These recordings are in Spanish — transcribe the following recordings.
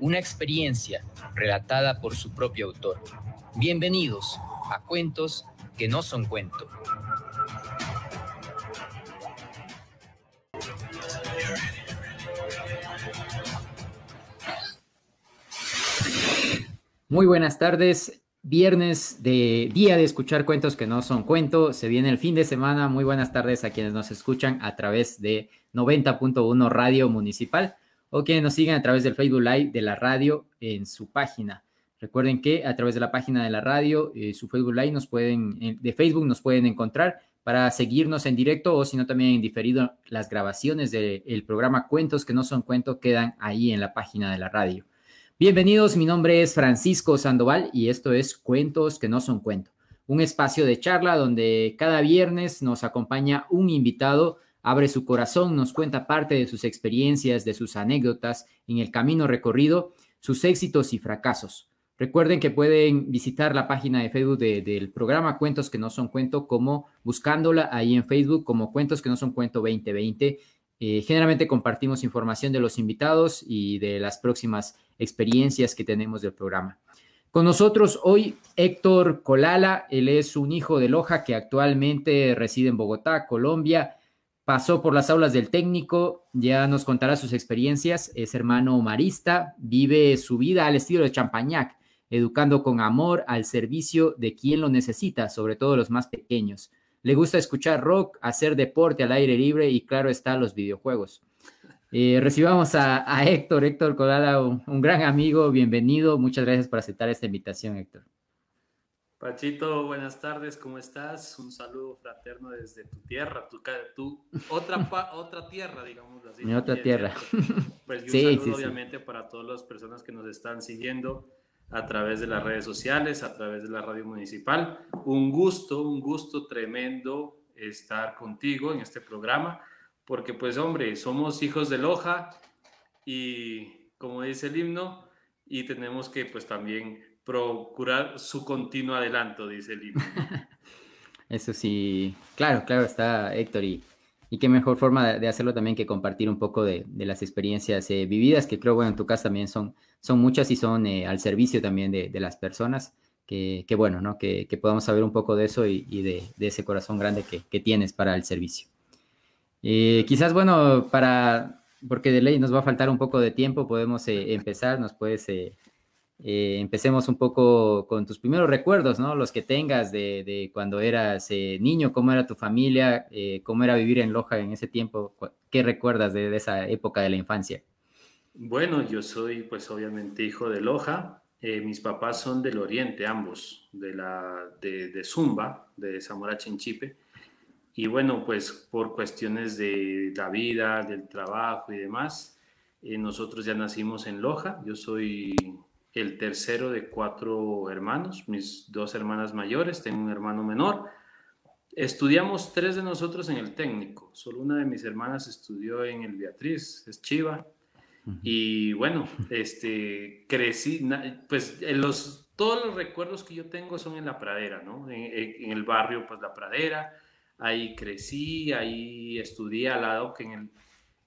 una experiencia relatada por su propio autor. Bienvenidos a Cuentos que no son cuento. Muy buenas tardes. Viernes de día de escuchar cuentos que no son cuento. Se viene el fin de semana. Muy buenas tardes a quienes nos escuchan a través de 90.1 Radio Municipal o quienes nos siguen a través del Facebook Live de la radio en su página. Recuerden que a través de la página de la radio, eh, su Facebook Live nos pueden, de Facebook nos pueden encontrar para seguirnos en directo o si no también en diferido las grabaciones del programa Cuentos que no son cuento quedan ahí en la página de la radio. Bienvenidos, mi nombre es Francisco Sandoval y esto es Cuentos que no son cuento, un espacio de charla donde cada viernes nos acompaña un invitado abre su corazón, nos cuenta parte de sus experiencias, de sus anécdotas en el camino recorrido, sus éxitos y fracasos. Recuerden que pueden visitar la página de Facebook del programa Cuentos que no son cuento, como buscándola ahí en Facebook como Cuentos que no son cuento 2020. Eh, generalmente compartimos información de los invitados y de las próximas experiencias que tenemos del programa. Con nosotros hoy Héctor Colala, él es un hijo de Loja que actualmente reside en Bogotá, Colombia pasó por las aulas del técnico, ya nos contará sus experiencias, es hermano marista, vive su vida al estilo de Champañac, educando con amor al servicio de quien lo necesita, sobre todo los más pequeños. Le gusta escuchar rock, hacer deporte al aire libre y claro está los videojuegos. Eh, recibamos a, Héctor, Héctor Colada, un gran amigo, bienvenido, muchas gracias por aceptar esta invitación, Héctor. Pachito, buenas tardes, ¿cómo estás? Un saludo fraterno desde tu tierra, tu, otra, otra tierra, digamos así. Mi otra tierra. Pues un sí, saludo obviamente para todas las personas que nos están siguiendo a través de las redes sociales, a través de la radio municipal. Un gusto, un gusto tremendo estar contigo en este programa, porque pues hombre, somos hijos de Loja y como dice el himno, y tenemos que pues también procurar su continuo adelanto, dice el libro. Eso sí, claro, claro, está Héctor y, y qué mejor forma de hacerlo también que compartir un poco de, las experiencias eh, vividas, que creo, bueno, en tu caso también son, son muchas y son eh, al servicio también de, las personas, que, bueno, ¿no? Que, podamos saber un poco de eso y, de, ese corazón grande que, tienes para el servicio. Eh, quizás, bueno, para, porque de ley nos va a faltar un poco de tiempo, podemos empezar, nos puedes eh, empecemos un poco con tus primeros recuerdos, ¿no? Los que tengas de, cuando eras eh, niño, cómo era tu familia, eh, cómo era vivir en Loja en ese tiempo, ¿qué recuerdas de, esa época de la infancia? Bueno, yo soy pues obviamente hijo de Loja, mis papás son del oriente ambos, de, la, de, Zumba, de Zamora Chinchipe, y bueno, pues por cuestiones de la vida, del trabajo y demás, nosotros ya nacimos en Loja, yo soy el tercero de cuatro hermanos, mis dos hermanas mayores, tengo un hermano menor. Estudiamos tres de nosotros en el técnico, solo una de mis hermanas estudió en el Beatriz, es Chiva. Y bueno, este, crecí, pues en los, todos los recuerdos que yo tengo son en la pradera, ¿no? En, el barrio, pues la pradera, ahí crecí, ahí estudié al lado que en el,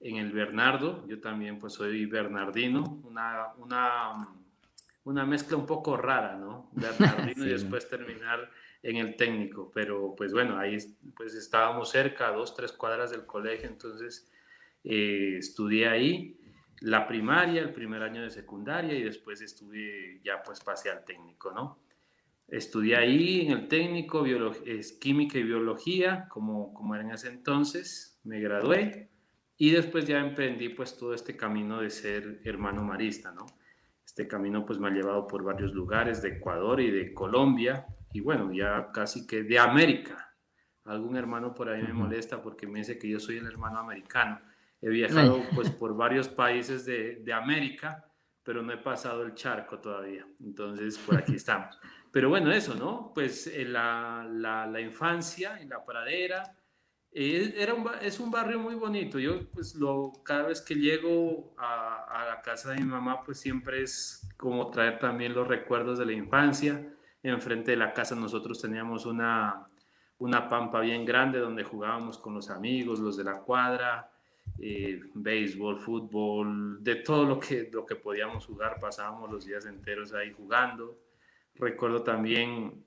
en el Bernardo, yo también pues soy bernardino, una, una una mezcla un poco rara, ¿no? Bernardino y después terminar en el técnico, pero pues bueno, ahí pues estábamos cerca, dos, tres cuadras del colegio, entonces eh, estudié ahí la primaria, el primer año de secundaria y después estudié, ya pues pasé al técnico, ¿no? Estudié ahí en el técnico, es química y biología, como, como era en ese entonces, me gradué y después ya emprendí pues todo este camino de ser hermano marista, ¿no? Este camino pues me ha llevado por varios lugares de Ecuador y de Colombia y bueno, ya casi que de América. Algún hermano por ahí me molesta porque me dice que yo soy el hermano americano. He viajado pues por varios países de, de América, pero no he pasado el charco todavía. Entonces, por aquí estamos. Pero bueno, eso, ¿no? Pues eh, la, la, la, infancia en la pradera. Eh, era es un barrio muy bonito. Yo, pues, lo, cada vez que llego a, a, la casa de mi mamá, pues siempre es como traer también los recuerdos de la infancia. Enfrente de la casa nosotros teníamos una, una pampa bien grande donde jugábamos con los amigos, los de la cuadra, eh, béisbol, fútbol, de todo lo que, lo que podíamos jugar, pasábamos los días enteros ahí jugando. Recuerdo también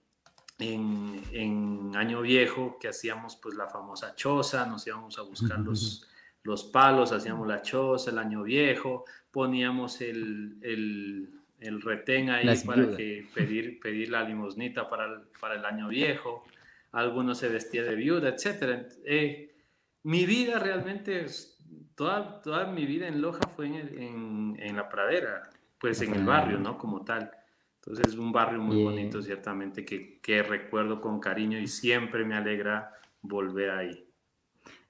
en, en, Año Viejo que hacíamos pues la famosa choza, nos íbamos a buscar los, los palos, hacíamos la choza, el Año Viejo, poníamos el, el, el retén ahí para que pedir, pedir la limosnita para el, para el Año Viejo, algunos se vestía de viuda, etc. Eh, mi vida realmente, toda, toda mi vida en Loja fue en, en, en la pradera, pues en el barrio, ¿no? Como tal. Entonces es un barrio muy bonito, ciertamente, que, que, recuerdo con cariño y siempre me alegra volver ahí.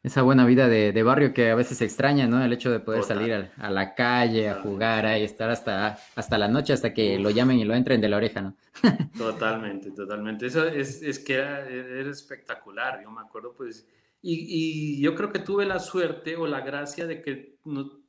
Esa buena vida de, de barrio que a veces se extraña, ¿no? El hecho de poder salir a, a, la calle, a jugar, ahí, estar hasta, hasta la noche, hasta que lo llamen y lo entren de la oreja, ¿no? totalmente, totalmente. Eso es, es que era, era, espectacular. Yo me acuerdo, pues, y, y, yo creo que tuve la suerte o la gracia de que no,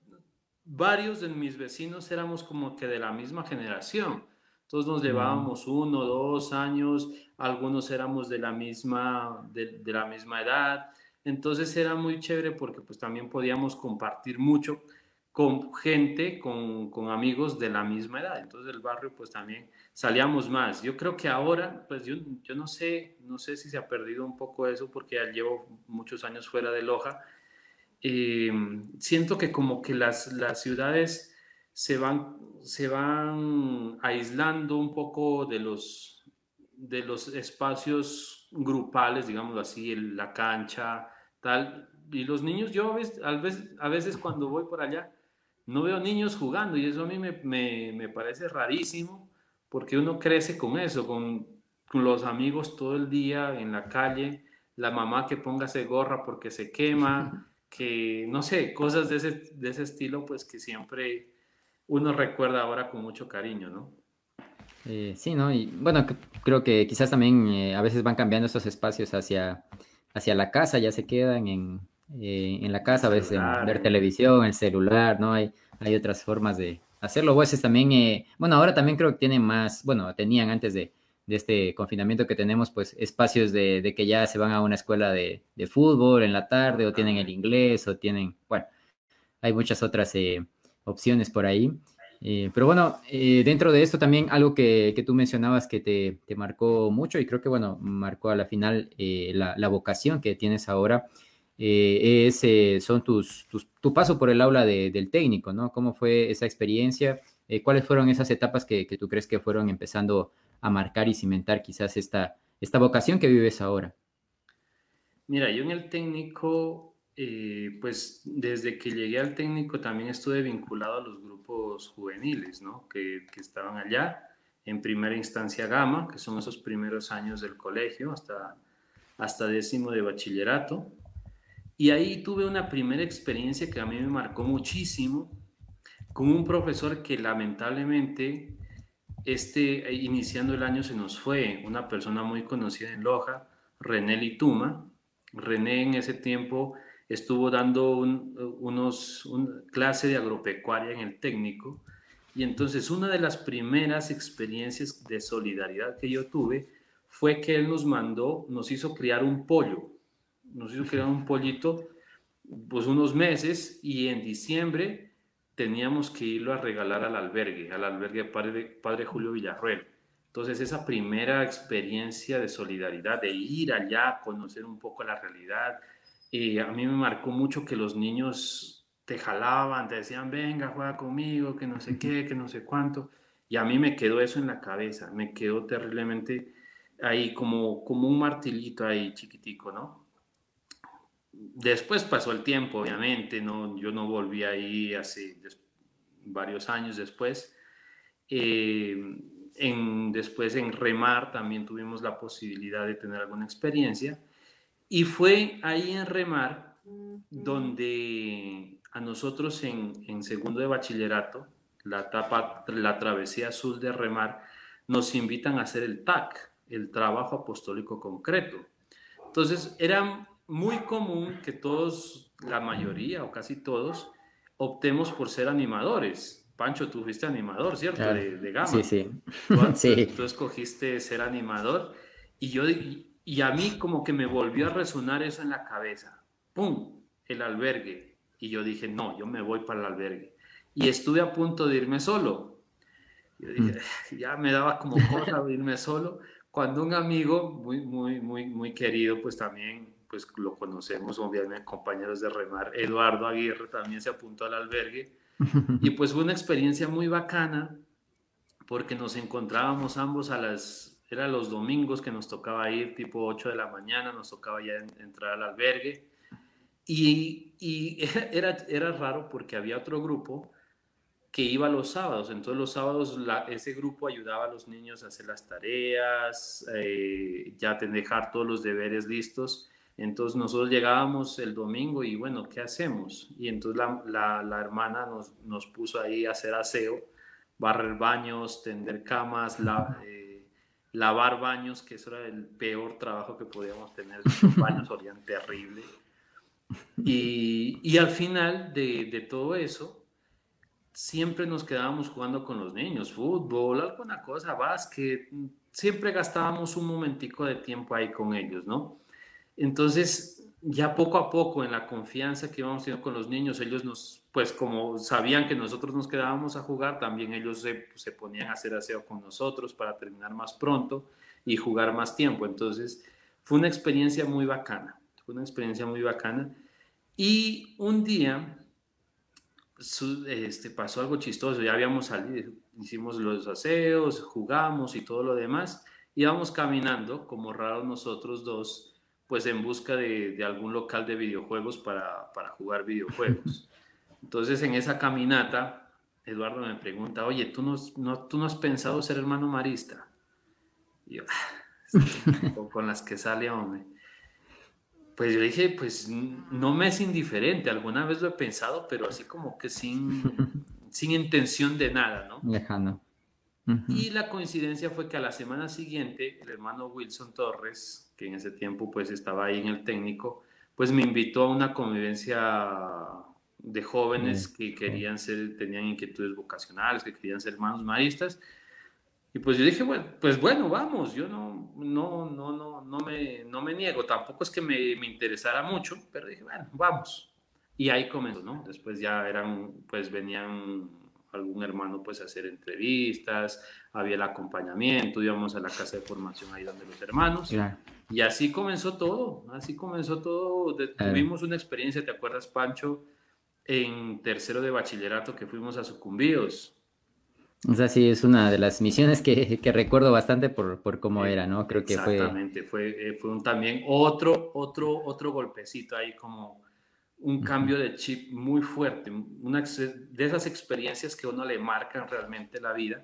varios de mis vecinos éramos como que de la misma generación todos nos llevábamos uno, dos años, algunos éramos de la misma, de, de, la misma edad. Entonces era muy chévere porque pues también podíamos compartir mucho con gente, con, con, amigos de la misma edad. Entonces el barrio pues también salíamos más. Yo creo que ahora, pues yo, yo no sé, no sé si se ha perdido un poco eso porque ya llevo muchos años fuera de Loja. Eh, siento que como que las, las ciudades se van, se van aislando un poco de los, de los espacios grupales, digamos así, la cancha, tal. Y los niños, yo a veces, a veces, a veces cuando voy por allá, no veo niños jugando y eso a mí me, me, me parece rarísimo porque uno crece con eso, con, con, los amigos todo el día en la calle, la mamá que póngase gorra porque se quema, que no sé, cosas de ese, de ese estilo pues que siempre uno recuerda ahora con mucho cariño, ¿no? Eh, sí, ¿no? Y bueno, creo que quizás también eh, a veces van cambiando estos espacios hacia, hacia la casa, ya se quedan en, eh, en la casa, a veces en ver televisión, el celular, ¿no? Hay, hay otras formas de hacerlo. O a veces también, eh, bueno, ahora también creo que tienen más, bueno, tenían antes de, de este confinamiento que tenemos, pues espacios de, de, que ya se van a una escuela de, de fútbol en la tarde, o tienen el inglés, o tienen, bueno, hay muchas otras eh, opciones por ahí. Eh, pero bueno, eh, dentro de esto también algo que, que tú mencionabas que te, te, marcó mucho y creo que bueno, marcó a la final eh, la, la, vocación que tienes ahora, es, son tus, tus, tu paso por el aula de, del técnico, ¿no? ¿Cómo fue esa experiencia? ¿Cuáles fueron esas etapas que, que, tú crees que fueron empezando a marcar y cimentar quizás esta, esta vocación que vives ahora? Mira, yo en el técnico eh, pues desde que llegué al técnico también estuve vinculado a los grupos juveniles, ¿no? Que, que, estaban allá, en primera instancia Gama, que son esos primeros años del colegio, hasta, hasta décimo de bachillerato. Y ahí tuve una primera experiencia que a mí me marcó muchísimo, con un profesor que lamentablemente, este, iniciando el año se nos fue, una persona muy conocida en Loja, René Lituma. René en ese tiempo estuvo dando un, unos un, clase de agropecuaria en el técnico y entonces una de las primeras experiencias de solidaridad que yo tuve fue que él nos mandó, nos hizo criar un pollo, nos hizo criar un pollito pues unos meses y en diciembre teníamos que irlo a regalar al albergue, al albergue Padre, Padre Julio Villarruel. Entonces esa primera experiencia de solidaridad, de ir allá, conocer un poco la realidad, y a mí me marcó mucho que los niños te jalaban, te decían, venga, juega conmigo, que no sé qué, que no sé cuánto. Y a mí me quedó eso en la cabeza, me quedó terriblemente ahí como, como un martilito ahí chiquitico, ¿no? Después pasó el tiempo, obviamente, ¿no? Yo no volví ahí hace varios años después. Eh, en, después en Remar también tuvimos la posibilidad de tener alguna experiencia y fue ahí en Remar donde a nosotros en, en segundo de bachillerato la etapa, la travesía azul de remar, nos invitan a hacer el TAC, el trabajo apostólico concreto. Entonces, era muy común que todos, la mayoría o casi todos, optemos por ser animadores. Pancho, tú fuiste animador, ¿cierto? De, de, Gama. Sí, sí. Tú, sí. tú, escogiste ser animador y yo, y a mí como que me volvió a resonar eso en la cabeza. ¡Pum! El albergue. Y yo dije, no, yo me voy para el albergue. Y estuve a punto de irme solo. Yo dije, mm. ya me daba como cosa irme solo. Cuando un amigo muy, muy, muy, muy querido, pues también, pues lo conocemos, obviamente, compañeros de remar, Eduardo Aguirre también se apuntó al albergue. Y pues fue una experiencia muy bacana porque nos encontrábamos ambos a las era los domingos que nos tocaba ir, tipo 8 de la mañana, nos tocaba ya entrar al albergue. Y, y era, era raro porque había otro grupo que iba los sábados. Entonces los sábados ese grupo ayudaba a los niños a hacer las tareas, eh, ya dejar todos los deberes listos. Entonces nosotros llegábamos el domingo y bueno, ¿qué hacemos? Y entonces la, la, hermana nos, nos, puso ahí a hacer aseo, barrer baños, tender camas, la, lavar baños, que eso era el peor trabajo que podíamos tener, los baños olían terrible. Y, y al final de, de, todo eso, siempre nos quedábamos jugando con los niños, fútbol, alguna cosa, básquet, siempre gastábamos un momentico de tiempo ahí con ellos, ¿no? Entonces, ya poco a poco, en la confianza que íbamos teniendo con los niños, ellos nos, pues como sabían que nosotros nos quedábamos a jugar, también ellos se, ponían a hacer aseo con nosotros para terminar más pronto y jugar más tiempo. Entonces, fue una experiencia muy bacana, fue una experiencia muy bacana. Y un día este, pasó algo chistoso, ya habíamos salido, hicimos los aseos, jugamos y todo lo demás, íbamos caminando como raros nosotros dos pues en busca de, algún local de videojuegos para, jugar videojuegos. Entonces en esa caminata, Eduardo me pregunta, oye, ¿tú no, tú no has pensado ser hermano marista? Y yo, ah, con las que sale, hombre. Pues yo dije, pues no me es indiferente, alguna vez lo he pensado, pero así como que sin, sin intención de nada, ¿no? Lejano. Y la coincidencia fue que a la semana siguiente, el hermano Wilson Torres, que en ese tiempo pues estaba ahí en el técnico, pues me invitó a una convivencia de jóvenes que querían ser, tenían inquietudes vocacionales, que querían ser hermanos maristas. Y pues yo dije, bueno, pues bueno, vamos, yo no, no, no, no, no, me, no me niego, tampoco es que me, me interesara mucho, pero dije, bueno, vamos. Y ahí comenzó, ¿no? Después ya eran, pues venían algún hermano pues a hacer entrevistas, había el acompañamiento, íbamos a la casa de formación ahí donde los hermanos. Y así comenzó todo, así comenzó todo. tuvimos una experiencia, ¿te acuerdas, Pancho? En tercero de bachillerato que fuimos a Sucumbíos. O sea, sí, es una de las misiones que, que recuerdo bastante por, por cómo era, ¿no? Creo que fue... Exactamente, fue, eh, fue un, también otro, otro, otro golpecito ahí como un cambio de chip muy fuerte, una de esas experiencias que a uno le marcan realmente la vida.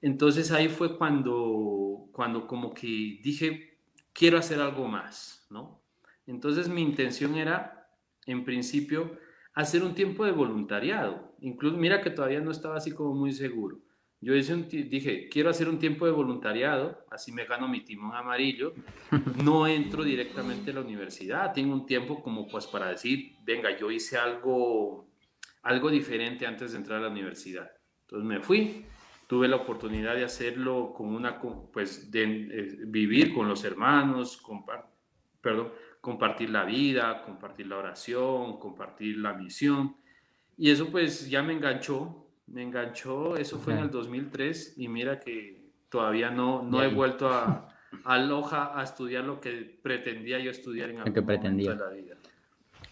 Entonces ahí fue cuando, cuando como que dije, quiero hacer algo más, ¿no? Entonces mi intención era, en principio, hacer un tiempo de voluntariado. Incluso, mira que todavía no estaba así como muy seguro. Yo dije, quiero hacer un tiempo de voluntariado, así me gano mi timón amarillo. No entro directamente a la universidad, tengo un tiempo como pues para decir, venga, yo hice algo, algo diferente antes de entrar a la universidad. Entonces me fui, tuve la oportunidad de hacerlo con una, pues de eh, vivir con los hermanos, perdón, compartir la vida, compartir la oración, compartir la misión. Y eso pues ya me enganchó, me enganchó, eso fue en el 2003 y mira que todavía no, no he vuelto a, a Loja a estudiar lo que pretendía yo estudiar en algún que pretendía. momento de la vida.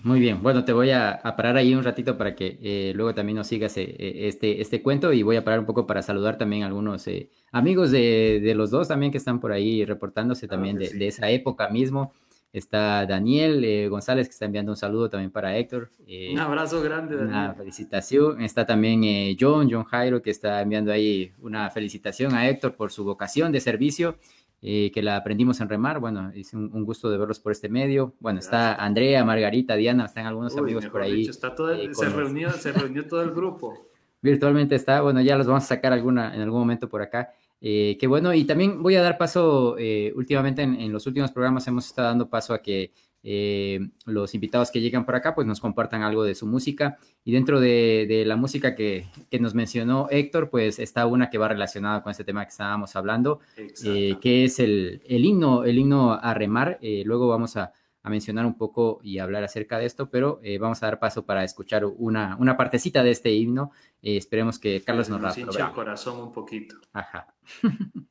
Muy bien, bueno, te voy a, parar ahí un ratito para que eh, luego también nos sigas eh, eh, este, este cuento y voy a parar un poco para saludar también a algunos amigos de, de, los dos también que están por ahí reportándose también de, de, esa época mismo. Está Daniel eh, González que está enviando un saludo también para Héctor. Eh, un abrazo grande, Daniel. Una felicitación. Está también eh, John, John Jairo, que está enviando ahí una felicitación a Héctor por su vocación de servicio, que la aprendimos en remar. Bueno, es un, gusto de verlos por este medio. Bueno, está Andrea, Margarita, Diana, están algunos amigos por ahí. está todo, se, reunió, se reunió todo el grupo. virtualmente está. Bueno, ya los vamos a sacar alguna, en algún momento por acá. Eh, qué bueno, y también voy a dar paso, eh, últimamente en, los últimos programas hemos estado dando paso a que eh, los invitados que llegan por acá pues nos compartan algo de su música. Y dentro de, la música que, nos mencionó Héctor, pues está una que va relacionada con este tema que estábamos hablando, que es el, el, himno, el himno a remar. luego vamos a, a mencionar un poco y hablar acerca de esto, pero eh, vamos a dar paso para escuchar una, una partecita de este himno. Eh, esperemos que Carlos nos, el corazón un poquito. Ajá.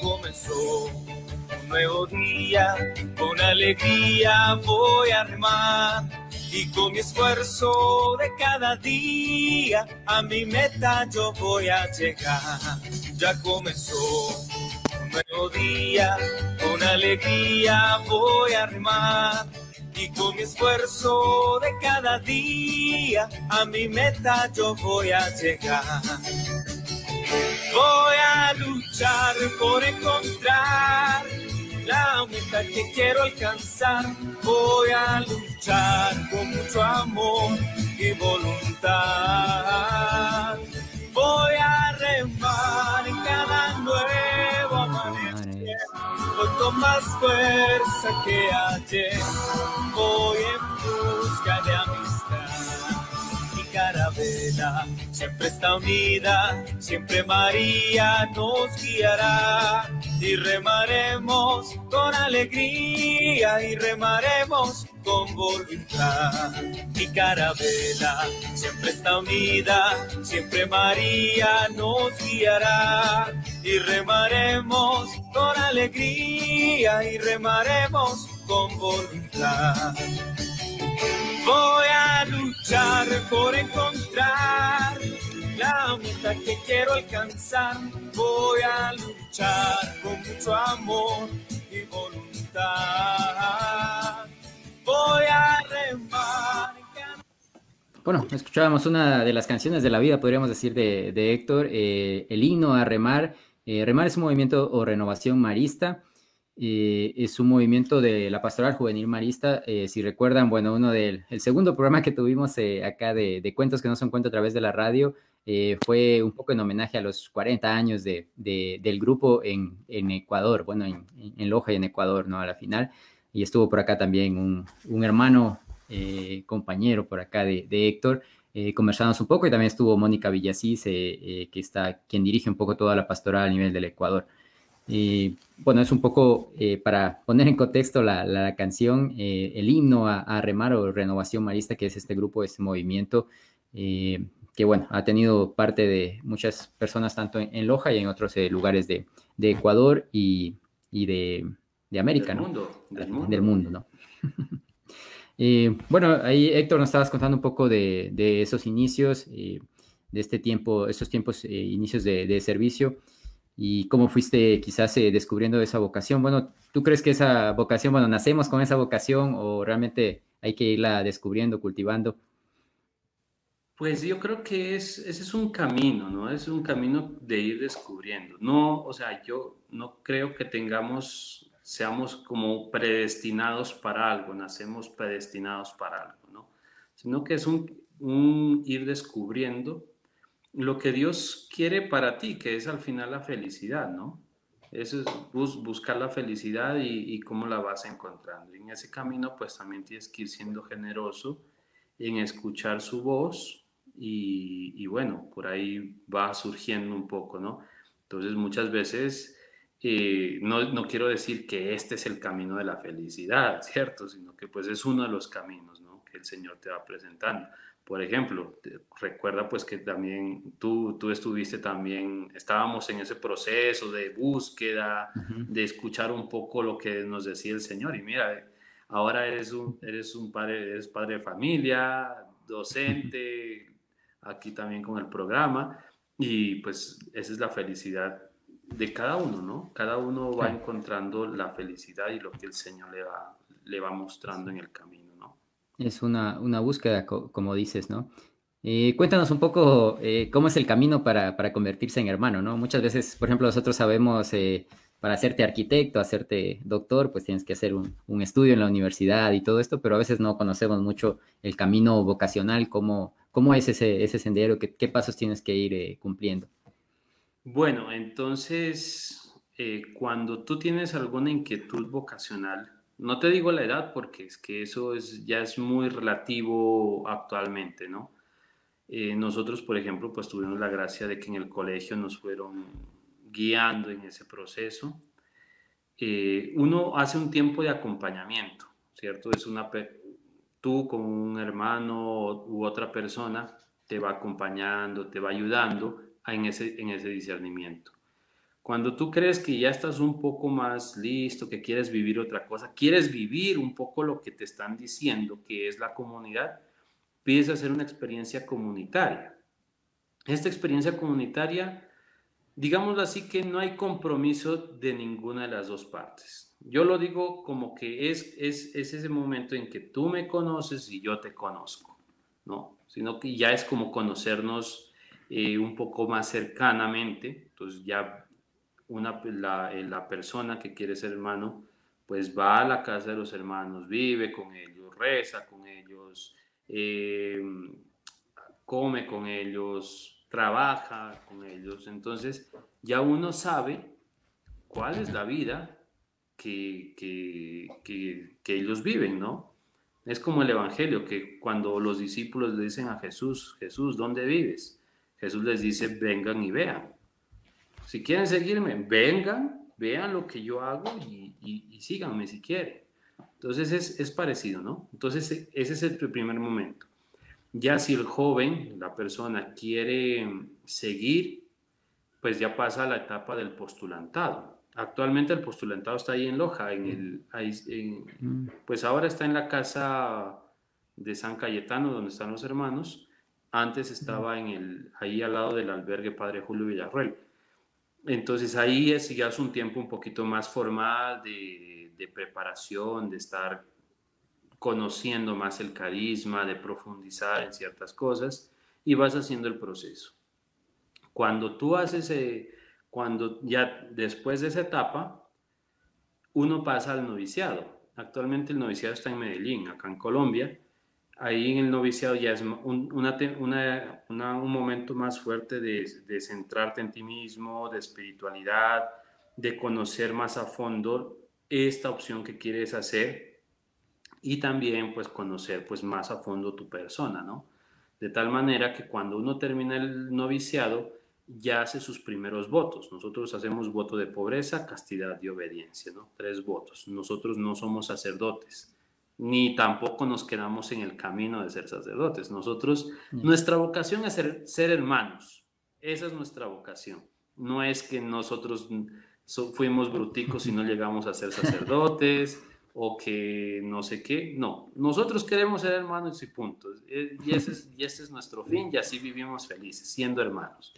comenzó un nuevo día, con alegría voy a remar y con mi esfuerzo de cada día a mi meta yo voy a llegar. Ya comenzó un nuevo día, con alegría voy a remar y con mi esfuerzo de cada día a mi meta yo voy a llegar. Voy a luchar por encontrar la meta que quiero alcanzar. Voy a luchar con mucho amor y voluntad. Voy a remar cada nuevo amanecer. Con más fuerza que ayer. Voy en busca de amistad siempre está unida, siempre María nos guiará y remaremos con alegría y remaremos con voluntad. Mi carabela siempre está unida, siempre María nos guiará y remaremos con alegría y remaremos con voluntad. Voy a luchar por encontrar la meta que quiero alcanzar. Voy a luchar con mucho amor y voluntad. Voy a remar. Bueno, escuchábamos una de las canciones de la vida, podríamos decir, de, Héctor, eh, el himno a remar. Eh, remar es un movimiento o renovación marista eh, es un movimiento de la pastoral juvenil marista. Eh, si recuerdan, bueno, uno del el segundo programa que tuvimos eh, acá de, cuentos que no son cuentos a través de la radio fue un poco en homenaje a los 40 años de, del grupo en, Ecuador, bueno, en, en, Loja y en Ecuador, ¿no? A la final. Y estuvo por acá también un, un hermano, compañero por acá de, Héctor. conversamos un poco y también estuvo Mónica Villasís, que está quien dirige un poco toda la pastoral a nivel del Ecuador. Y bueno, es un poco eh, para poner en contexto la, canción, eh, el himno a, Remar o Renovación Marista, que es este grupo, este movimiento, eh, que bueno, ha tenido parte de muchas personas tanto en, Loja y en otros lugares de, Ecuador y, de, América, del Mundo, del mundo. ¿no? bueno, ahí Héctor nos estabas contando un poco de, esos inicios, de este tiempo, esos tiempos, inicios de servicio y cómo fuiste quizás eh, descubriendo esa vocación. Bueno, ¿tú crees que esa vocación, bueno, nacemos con esa vocación o realmente hay que irla descubriendo, cultivando? Pues yo creo que es, ese es un camino, ¿no? Es un camino de ir descubriendo. No, o sea, yo no creo que tengamos, seamos como predestinados para algo, nacemos predestinados para algo, ¿no? Sino que es un, un ir descubriendo lo que Dios quiere para ti, que es al final la felicidad, ¿no? Eso es buscar la felicidad y, cómo la vas encontrando. Y en ese camino, pues también tienes que ir siendo generoso en escuchar su voz y, bueno, por ahí va surgiendo un poco, ¿no? Entonces muchas veces eh, no, no, quiero decir que este es el camino de la felicidad, ¿cierto? Sino que pues es uno de los caminos, ¿no? Que el Señor te va presentando. Por ejemplo, recuerda pues que también tú, tú estuviste también, estábamos en ese proceso de búsqueda, de escuchar un poco lo que nos decía el Señor. Y mira, ahora eres un, eres un padre, eres padre de familia, docente, aquí también con el programa. Y pues esa es la felicidad de cada uno, ¿no? Cada uno va encontrando la felicidad y lo que el Señor le va, le va mostrando en el camino, ¿no? Es una, una búsqueda, como dices, ¿no? Eh, cuéntanos un poco eh, cómo es el camino para, para, convertirse en hermano, ¿no? Muchas veces, por ejemplo, nosotros sabemos, eh, para hacerte arquitecto, hacerte doctor, pues tienes que hacer un, un, estudio en la universidad y todo esto, pero a veces no conocemos mucho el camino vocacional, cómo, cómo es ese, ese sendero, qué, qué pasos tienes que ir cumpliendo. Bueno, entonces, cuando tú tienes alguna inquietud vocacional, no te digo la edad porque es que eso es, ya es muy relativo actualmente, ¿no? Eh, nosotros, por ejemplo, pues tuvimos la gracia de que en el colegio nos fueron guiando en ese proceso. Eh, uno hace un tiempo de acompañamiento, ¿cierto? Es una, tú con un hermano u otra persona te va acompañando, te va ayudando en ese, en ese discernimiento. Cuando tú crees que ya estás un poco más listo, que quieres vivir otra cosa, quieres vivir un poco lo que te están diciendo, que es la comunidad, pides hacer una experiencia comunitaria. Esta experiencia comunitaria, digámoslo así, que no hay compromiso de ninguna de las dos partes. Yo lo digo como que es, es, ese momento en que tú me conoces y yo te conozco, ¿no? Sino que ya es como conocernos eh, un poco más cercanamente. Entonces ya una, la, eh, la persona que quiere ser hermano, pues va a la casa de los hermanos, vive con ellos, reza con ellos, eh, come con ellos, trabaja con ellos. Entonces ya uno sabe cuál es la vida que, que, ellos viven, ¿no? Es como el Evangelio, que cuando los discípulos le dicen a Jesús, Jesús, ¿dónde vives? Jesús les dice, vengan y vean. Si quieren seguirme, vengan, vean lo que yo hago y, y síganme si quieren. Entonces es, es parecido, ¿no? Entonces ese es el primer momento. Ya si el joven, la persona, quiere seguir, pues ya pasa a la etapa del postulantado. Actualmente el postulantado está ahí en Loja, en el, ahí, mm. pues ahora está en la casa de San Cayetano, donde están los hermanos. Antes estaba en el, ahí al lado del albergue Padre Julio Villarruel. Entonces ahí es ya es un tiempo un poquito más formal de preparación, de estar conociendo más el carisma, de profundizar en ciertas cosas y vas haciendo el proceso. Cuando tú haces, eh, cuando ya después de esa etapa, uno pasa al noviciado. Actualmente el noviciado está en Medellín, acá en Colombia. Ahí en el noviciado ya es un, un momento más fuerte de, de centrarte en ti mismo, de espiritualidad, de conocer más a fondo esta opción que quieres hacer y también pues conocer pues más a fondo tu persona, ¿no? De tal manera que cuando uno termina el noviciado ya hace sus primeros votos. Nosotros hacemos voto de pobreza, castidad y obediencia, ¿no? Tres votos. Nosotros no somos sacerdotes, ni tampoco nos quedamos en el camino de ser sacerdotes. Nosotros, nuestra vocación es ser, ser hermanos. Esa es nuestra vocación. No es que nosotros fuimos bruticos y no llegamos a ser sacerdotes o que no sé qué. No, nosotros queremos ser hermanos y puntos. Eh, y ese es, y ese es nuestro fin y así vivimos felices, siendo hermanos.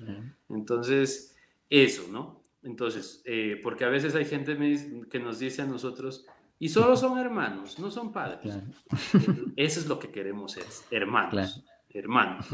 Entonces, eso, ¿no? Entonces, eh, porque a veces hay gente que nos dice a nosotros, y solo son hermanos, no son padres. Eso es lo que queremos ser, hermanos, hermanos,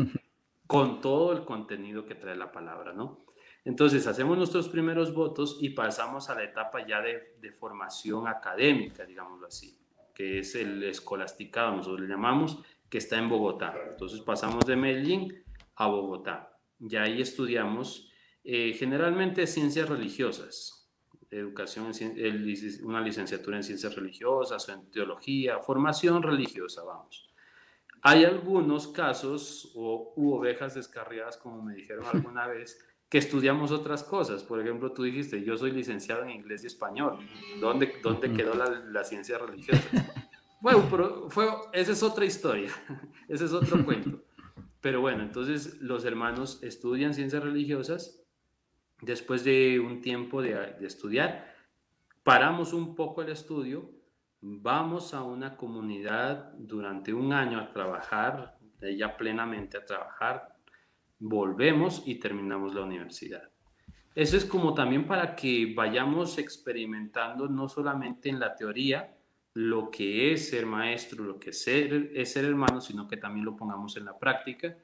con todo el contenido que trae la palabra, ¿no? Entonces, hacemos nuestros primeros votos y pasamos a la etapa ya de, formación académica, digámoslo así, que es el escolasticado, nosotros le llamamos, que está en Bogotá. Entonces, pasamos de Medellín a Bogotá. Y ahí estudiamos eh, generalmente ciencias religiosas, educación, una licenciatura en ciencias religiosas o en teología, formación religiosa, vamos. Hay algunos casos o u ovejas descarriadas, como me dijeron alguna vez, que estudiamos otras cosas. Por ejemplo, tú dijiste, yo soy licenciado en inglés y español. ¿Dónde, dónde quedó la, la ciencia religiosa? Bueno, pero fue, esa es otra historia, ese es otro cuento. Pero bueno, entonces los hermanos estudian ciencias religiosas. Después de un tiempo de, estudiar, paramos un poco el estudio, vamos a una comunidad durante un año a trabajar, ya plenamente a trabajar volvemos y terminamos la universidad. eso es como también para que vayamos experimentando no solamente en la teoría lo que es ser maestro, lo que ser, es ser hermano, sino que también lo pongamos en la práctica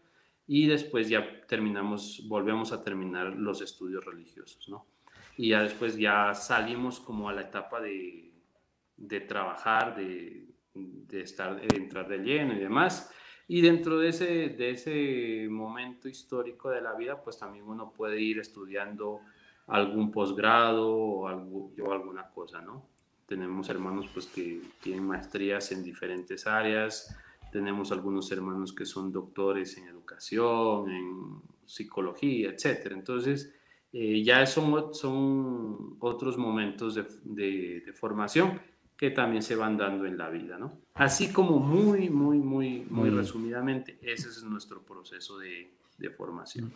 y después ya terminamos, volvemos a terminar los estudios religiosos, ¿no? Y ya después ya salimos como a la etapa de, de trabajar, de, de, estar, de entrar de lleno y demás. Y dentro de ese, de ese momento histórico de la vida, pues también uno puede ir estudiando algún posgrado o, algo, o alguna cosa, ¿no? Tenemos hermanos pues que tienen maestrías en diferentes áreas, tenemos algunos hermanos que son doctores en educación, en psicología, etc. Entonces, eh, ya son, son otros momentos de, de, de formación que también se van dando en la vida, ¿no? Así como muy, muy, muy, muy resumidamente, ese es nuestro proceso de, de, formación.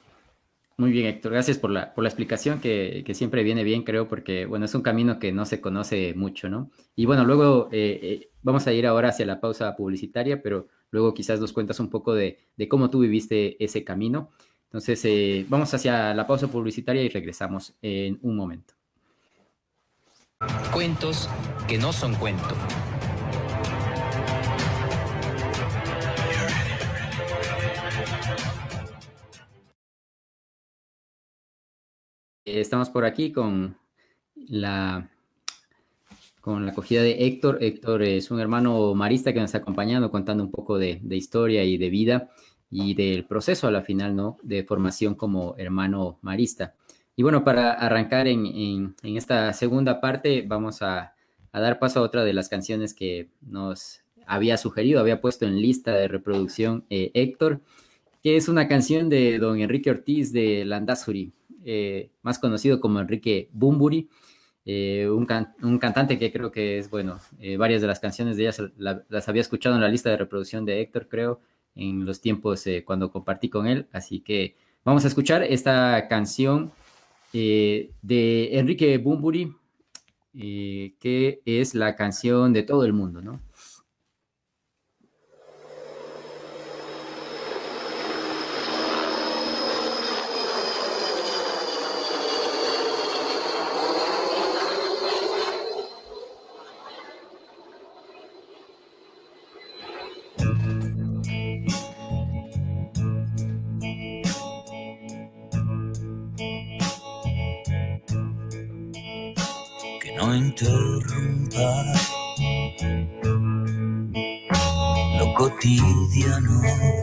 Muy bien, Héctor, gracias por la, por la explicación que, que, siempre viene bien, creo, porque, bueno, es un camino que no se conoce mucho, ¿no? Y bueno, luego eh, eh, vamos a ir ahora hacia la pausa publicitaria, pero luego quizás nos cuentas un poco de, de cómo tú viviste ese camino. Entonces, eh, vamos hacia la pausa publicitaria y regresamos en un momento. Cuentos que no son cuento. Estamos por aquí con la con la acogida de Héctor. Héctor es un hermano marista que nos está acompañando, contando un poco de, historia y de vida y del proceso a la final, ¿no? De formación como hermano marista. Y bueno, para arrancar en, en, esta segunda parte, vamos a, a, dar paso a otra de las canciones que nos había sugerido, había puesto en lista de reproducción eh, Héctor, que es una canción de don Enrique Ortiz de Landazuri, eh, más conocido como Enrique Bumburi, eh, un, un, cantante que creo que es, bueno, eh, varias de las canciones de ellas la, las había escuchado en la lista de reproducción de Héctor, creo, en los tiempos cuando compartí con él, así que vamos a escuchar esta canción de Enrique Bumburi, que es la canción de todo el mundo, ¿no? Cotidiano.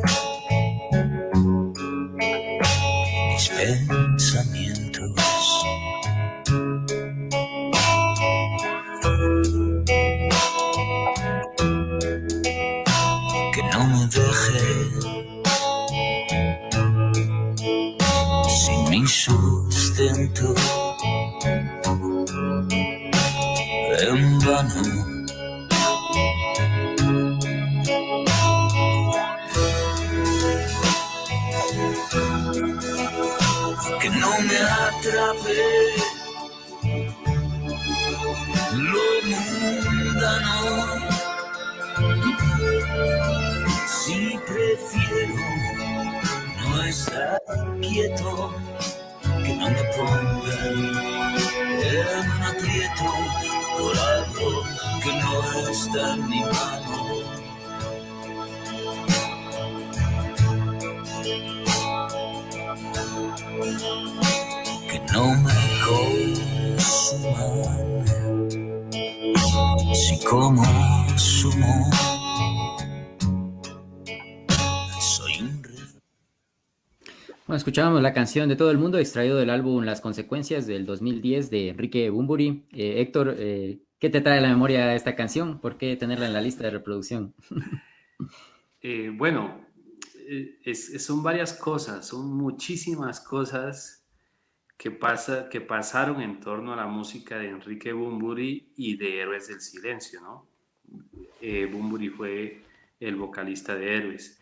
Escuchábamos la canción de todo el mundo extraído del álbum Las Consecuencias del 2010 de Enrique Bumburi. Eh, Héctor, eh, ¿qué te trae a la memoria esta canción? ¿Por qué tenerla en la lista de reproducción? eh, bueno, son varias cosas, son muchísimas cosas que, pasa, que pasaron en torno a la música de Enrique Bumburi y de Héroes del Silencio, ¿no? Bumburi fue el vocalista de Héroes.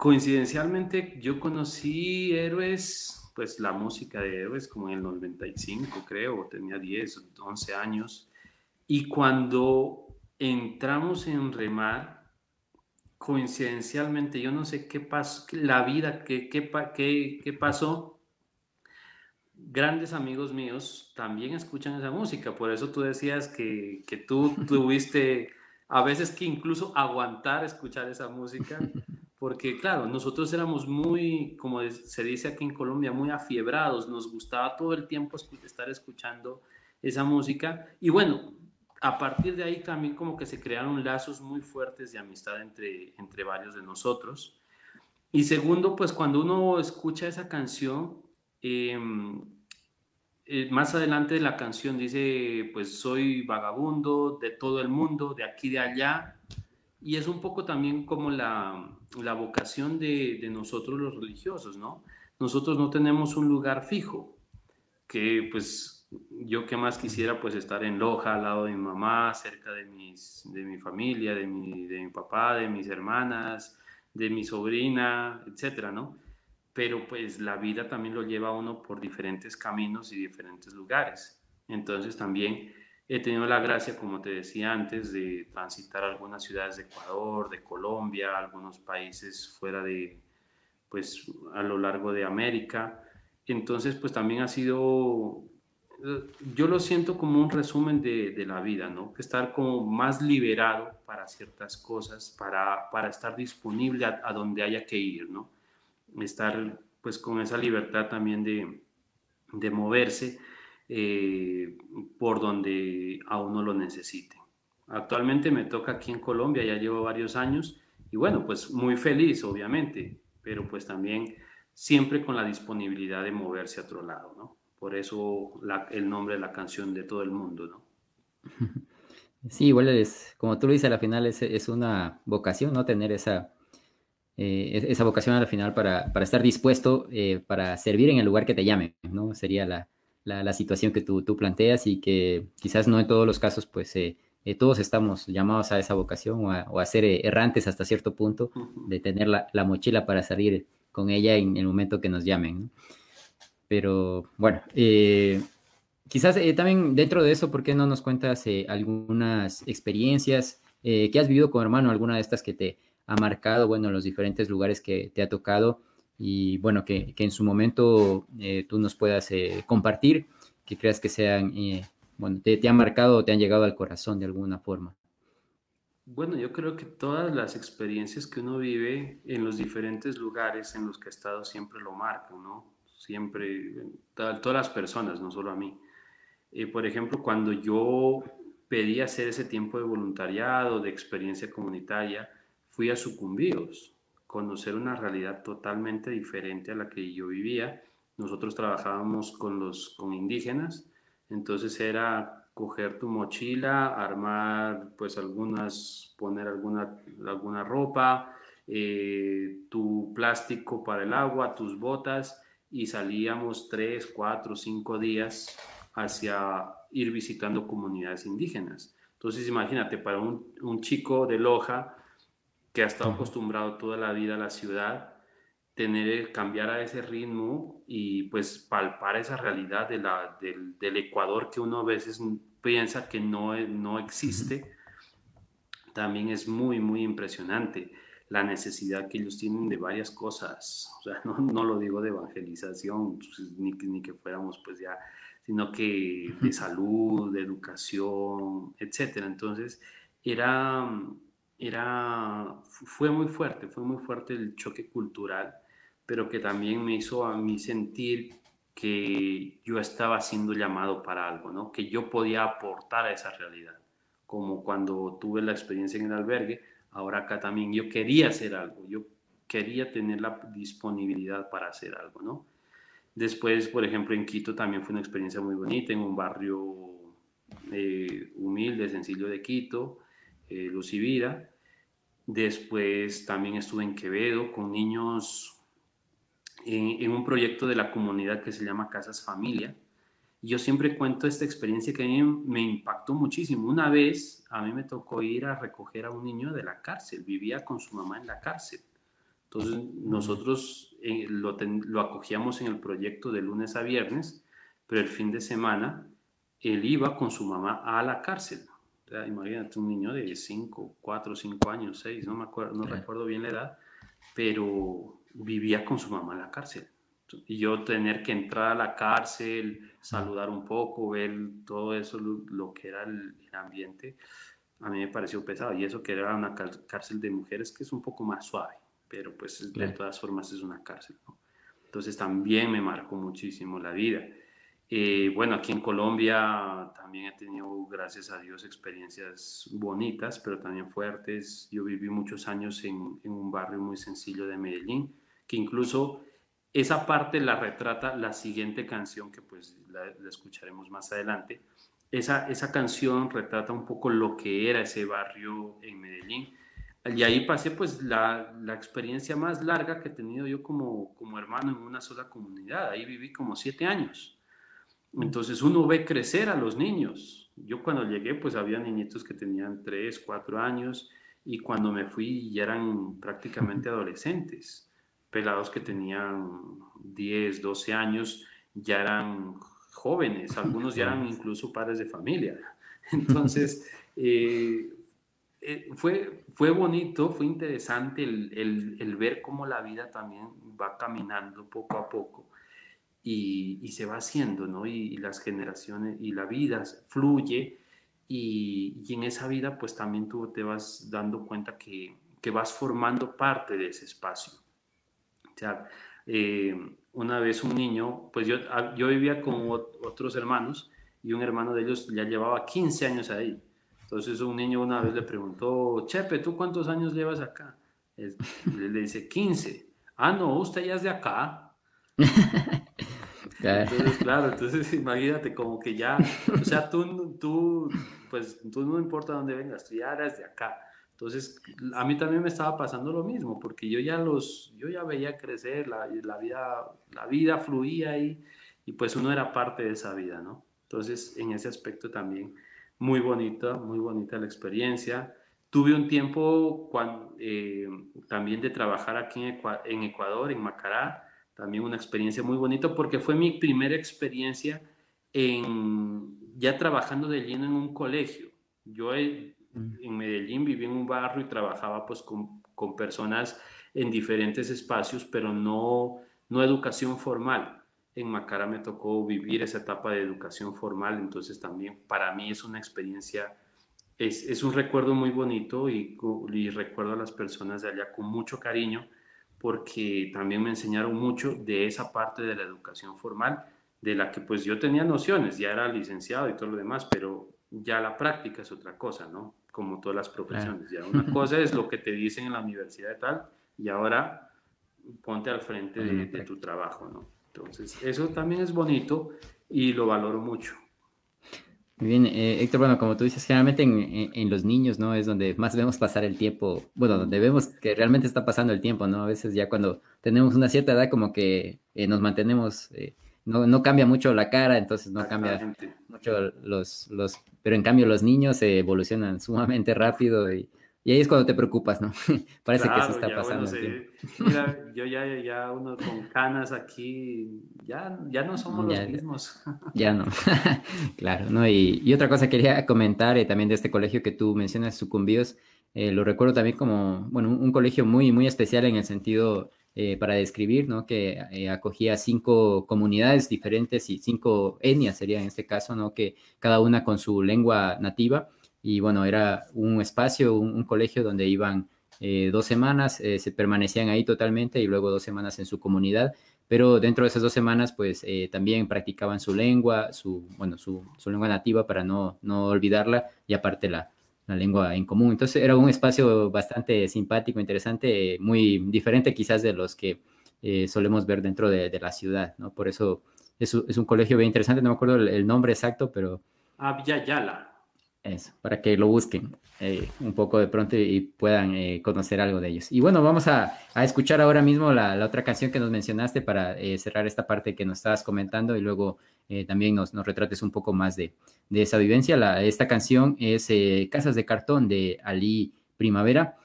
Coincidencialmente, yo conocí Héroes, pues la música de Héroes como en el 95, creo, tenía 10, 11 años. Y cuando entramos en Remar, coincidencialmente, yo no sé qué pasó, la vida, qué, qué, qué, qué pasó, grandes amigos míos también escuchan esa música. Por eso tú decías que, que tú tuviste a veces que incluso aguantar escuchar esa música, porque claro, nosotros éramos muy, como se dice aquí en Colombia, muy afiebrados, nos gustaba todo el tiempo estar escuchando esa música y bueno, a partir de ahí también como que se crearon lazos muy fuertes de amistad entre, entre varios de nosotros. Y segundo, pues cuando uno escucha esa canción, em, eh, más adelante de la canción dice, pues soy vagabundo de todo el mundo, de aquí, de allá. Y es un poco también como la, la vocación de, de, nosotros los religiosos, ¿no? Nosotros no tenemos un lugar fijo, que pues yo que más quisiera pues estar en Loja, al lado de mi mamá, cerca de, mis, de mi familia, de mi, de mi papá, de mis hermanas, de mi sobrina, etcétera, ¿no? Pero pues la vida también lo lleva a uno por diferentes caminos y diferentes lugares. Entonces también he tenido la gracia, como te decía antes, de transitar algunas ciudades de Ecuador, de Colombia, algunos países fuera de, pues a lo largo de América. Entonces, pues también ha sido yo lo siento como un resumen de, de, la vida, ¿no? Que estar como más liberado para ciertas cosas, para, para estar disponible a, donde haya que ir, ¿no? Estar pues con esa libertad también de, de moverse eh, por donde a uno lo necesite. Actualmente me toca aquí en Colombia, ya llevo varios años y bueno, pues muy feliz, obviamente, pero pues también siempre con la disponibilidad de moverse a otro lado, ¿no? Por eso el nombre de la canción de todo el mundo, ¿no? Sí, igual es, como tú lo dices, al final es, es una vocación, ¿no? Tener esa, eh, esa vocación al final para, para estar dispuesto, eh, para servir en el lugar que te llame, ¿no? Sería la, la, situación que tú, tú, planteas y que quizás no en todos los casos, pues eh, todos estamos llamados a esa vocación o a, o a, ser errantes hasta cierto punto, de tener la, la, mochila para salir con ella en el momento que nos llamen, ¿no? Pero bueno, eh, quizás eh, también dentro de eso, ¿por qué no nos cuentas eh, algunas experiencias que has vivido con hermano, alguna de estas que te ha marcado, bueno, los diferentes lugares que te ha tocado y bueno, que, que en su momento tú nos puedas compartir, que creas que sean, bueno, te, te han marcado o te han llegado al corazón de alguna forma? Bueno, yo creo que todas las experiencias que uno vive en los diferentes lugares en los que ha estado siempre lo marcan, ¿no? siempre, todas las personas, no solo a mí. Eh, por ejemplo, cuando yo pedí hacer ese tiempo de voluntariado, de experiencia comunitaria, fui a Sucumbíos, conocer una realidad totalmente diferente a la que yo vivía. Nosotros trabajábamos con los con indígenas, entonces era coger tu mochila, armar pues algunas, poner alguna, alguna ropa, eh, tu plástico para el agua, tus botas y salíamos tres, cuatro, cinco días hacia ir visitando comunidades indígenas. Entonces imagínate, para un, un chico de Loja que ha estado acostumbrado toda la vida a la ciudad, tener, cambiar a ese ritmo y pues palpar esa realidad de la, del, del, Ecuador que uno a veces piensa que no, no existe, también es muy, muy impresionante la necesidad que ellos tienen de varias cosas. O sea, no, no lo digo de evangelización, pues, ni, ni, que fuéramos pues ya, sino que de salud, de educación, etcétera. Entonces, era, era, fue muy fuerte, fue muy fuerte el choque cultural, pero que también me hizo a mí sentir que yo estaba siendo llamado para algo, ¿no? Que yo podía aportar a esa realidad, como cuando tuve la experiencia en el albergue, ahora acá también yo quería hacer algo, yo quería tener la disponibilidad para hacer algo, ¿no? Después, por ejemplo, en Quito también fue una experiencia muy bonita, en un barrio eh, humilde, sencillo de Quito, eh. Después también estuve en Quevedo con niños en, un proyecto de la comunidad que se llama Casas Familia, yo siempre cuento esta experiencia que a mí me impactó muchísimo. Una vez a mí me tocó ir a recoger a un niño de la cárcel, vivía con su mamá en la cárcel. Entonces nosotros eh, lo, lo, acogíamos en el proyecto de lunes a viernes, pero el fin de semana él iba con su mamá a la cárcel. Imagínate un niño de 5, 4, 5 años, 6, no me acuerdo, no recuerdo bien la edad, pero vivía con su mamá en la cárcel. Y yo tener que entrar a la cárcel, saludar un poco, ver todo eso, lo, que era el, ambiente, a mí me pareció pesado. Y eso que era una cárcel de mujeres que es un poco más suave, pero pues de todas formas es una cárcel. Entonces también me marcó muchísimo la vida. Eh, bueno, aquí en Colombia también he tenido, gracias a Dios, experiencias bonitas, pero también fuertes. Yo viví muchos años en, en un barrio muy sencillo de Medellín, que incluso esa parte la retrata la siguiente canción, que pues la, escucharemos más adelante. Esa, esa canción retrata un poco lo que era ese barrio en Medellín. Y ahí pasé pues la, la, experiencia más larga que he tenido yo como, como hermano en una sola comunidad. Ahí viví como siete años. Entonces uno ve crecer a los niños. Yo cuando llegué pues había niñitos que tenían 3, 4 años y cuando me fui ya eran prácticamente adolescentes. Pelados que tenían 10, 12 años ya eran jóvenes, algunos ya eran incluso padres de familia. Entonces, eh, eh, fue, fue bonito, fue interesante el, el, ver cómo la vida también va caminando poco a poco y, se va haciendo, ¿no? Y, las generaciones y la vida fluye y, en esa vida pues también tú te vas dando cuenta que, que vas formando parte de ese espacio. O sea, eh, una vez un niño, pues yo, ah, yo vivía con otros hermanos y un hermano de ellos ya llevaba 15 años ahí. Entonces un niño una vez le preguntó, Chepe, ¿tú cuántos años llevas acá? le dice, 15. Ah, no, usted ya es de acá. Entonces, claro, entonces imagínate como que ya, o sea, tú, tú, pues, tú no importa dónde vengas, tú ya eres de acá. Entonces, a mí también me estaba pasando lo mismo, porque yo ya los, yo ya veía crecer, la, la vida, la vida fluía ahí, y pues uno era parte de esa vida, ¿no? Entonces, en ese aspecto también, muy bonita, muy bonita la experiencia. Tuve un tiempo cuando, eh, también de trabajar aquí en Ecuador, en Macará, también una experiencia muy bonita porque fue mi primera experiencia en ya trabajando de lleno en un colegio. Yo mm. en Medellín viví en un barrio y trabajaba pues con, con personas en diferentes espacios, pero no, no educación formal. En Macara me tocó vivir esa etapa de educación formal, entonces también para mí es una experiencia, es, es un recuerdo muy bonito y, y recuerdo a las personas de allá con mucho cariño porque también me enseñaron mucho de esa parte de la educación formal, de la que pues yo tenía nociones, ya era licenciado y todo lo demás, pero ya la práctica es otra cosa, ¿no? Como todas las profesiones. Ya una cosa es lo que te dicen en la universidad y tal, y ahora ponte al frente de, de tu trabajo, ¿no? Entonces, eso también es bonito y lo valoro mucho. Bien, eh, Héctor, bueno, como tú dices, generalmente en, los niños, ¿no? Es donde más vemos pasar el tiempo, bueno, donde vemos que realmente está pasando el tiempo, ¿no? A veces ya cuando tenemos una cierta edad como que eh, nos mantenemos, eh, no, no, cambia mucho la cara, entonces no cambia mucho los, los, pero en cambio los niños se evolucionan sumamente rápido y, y ahí es cuando te preocupas, ¿no? Parece que se está pasando. mira, yo ya, ya uno con canas aquí, ya, ya no somos los mismos. Ya no, claro, ¿no? Y, y, otra cosa quería comentar eh, también de este colegio que tú mencionas, Sucumbíos, eh, lo recuerdo también como, bueno, un, colegio muy, muy especial en el sentido eh, para describir, ¿no? Que acogía cinco comunidades diferentes y cinco etnias sería en este caso, ¿no? Que cada una con su lengua nativa y bueno, era un espacio, un, colegio donde iban eh, dos semanas, eh, se permanecían ahí totalmente y luego dos semanas en su comunidad, pero dentro de esas dos semanas pues eh, también practicaban su lengua, su, bueno, su, su, lengua nativa para no, no olvidarla y aparte la, la lengua en común. Entonces era un espacio bastante simpático, interesante, muy diferente quizás de los que solemos ver dentro de, la ciudad, ¿no? Por eso es, es, un colegio bien interesante, no me acuerdo el, el nombre exacto, pero... Yala. Eso, para que lo busquen eh, un poco de pronto y puedan eh, conocer algo de ellos. Y bueno, vamos a, escuchar ahora mismo la, otra canción que nos mencionaste para eh, cerrar esta parte que nos estabas comentando y luego también nos, nos, retrates un poco más de, esa vivencia. La, esta canción es Casas de Cartón de Ali Primavera.